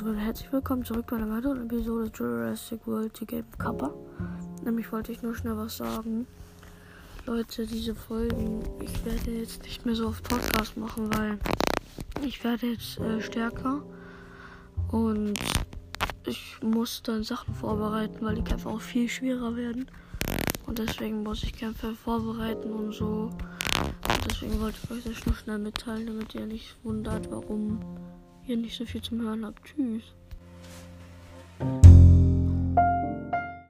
Leute, herzlich willkommen zurück bei einer weiteren Episode Jurassic World The Game Kappa. Nämlich wollte ich nur schnell was sagen. Leute, diese Folgen, ich werde jetzt nicht mehr so oft Podcast machen, weil ich werde jetzt äh, stärker und ich muss dann Sachen vorbereiten, weil die Kämpfe auch viel schwerer werden. Und deswegen muss ich Kämpfe vorbereiten und so. Und deswegen wollte ich euch das nur schnell mitteilen, damit ihr nicht wundert, warum ihr nicht so viel zum Hören habt. Tschüss.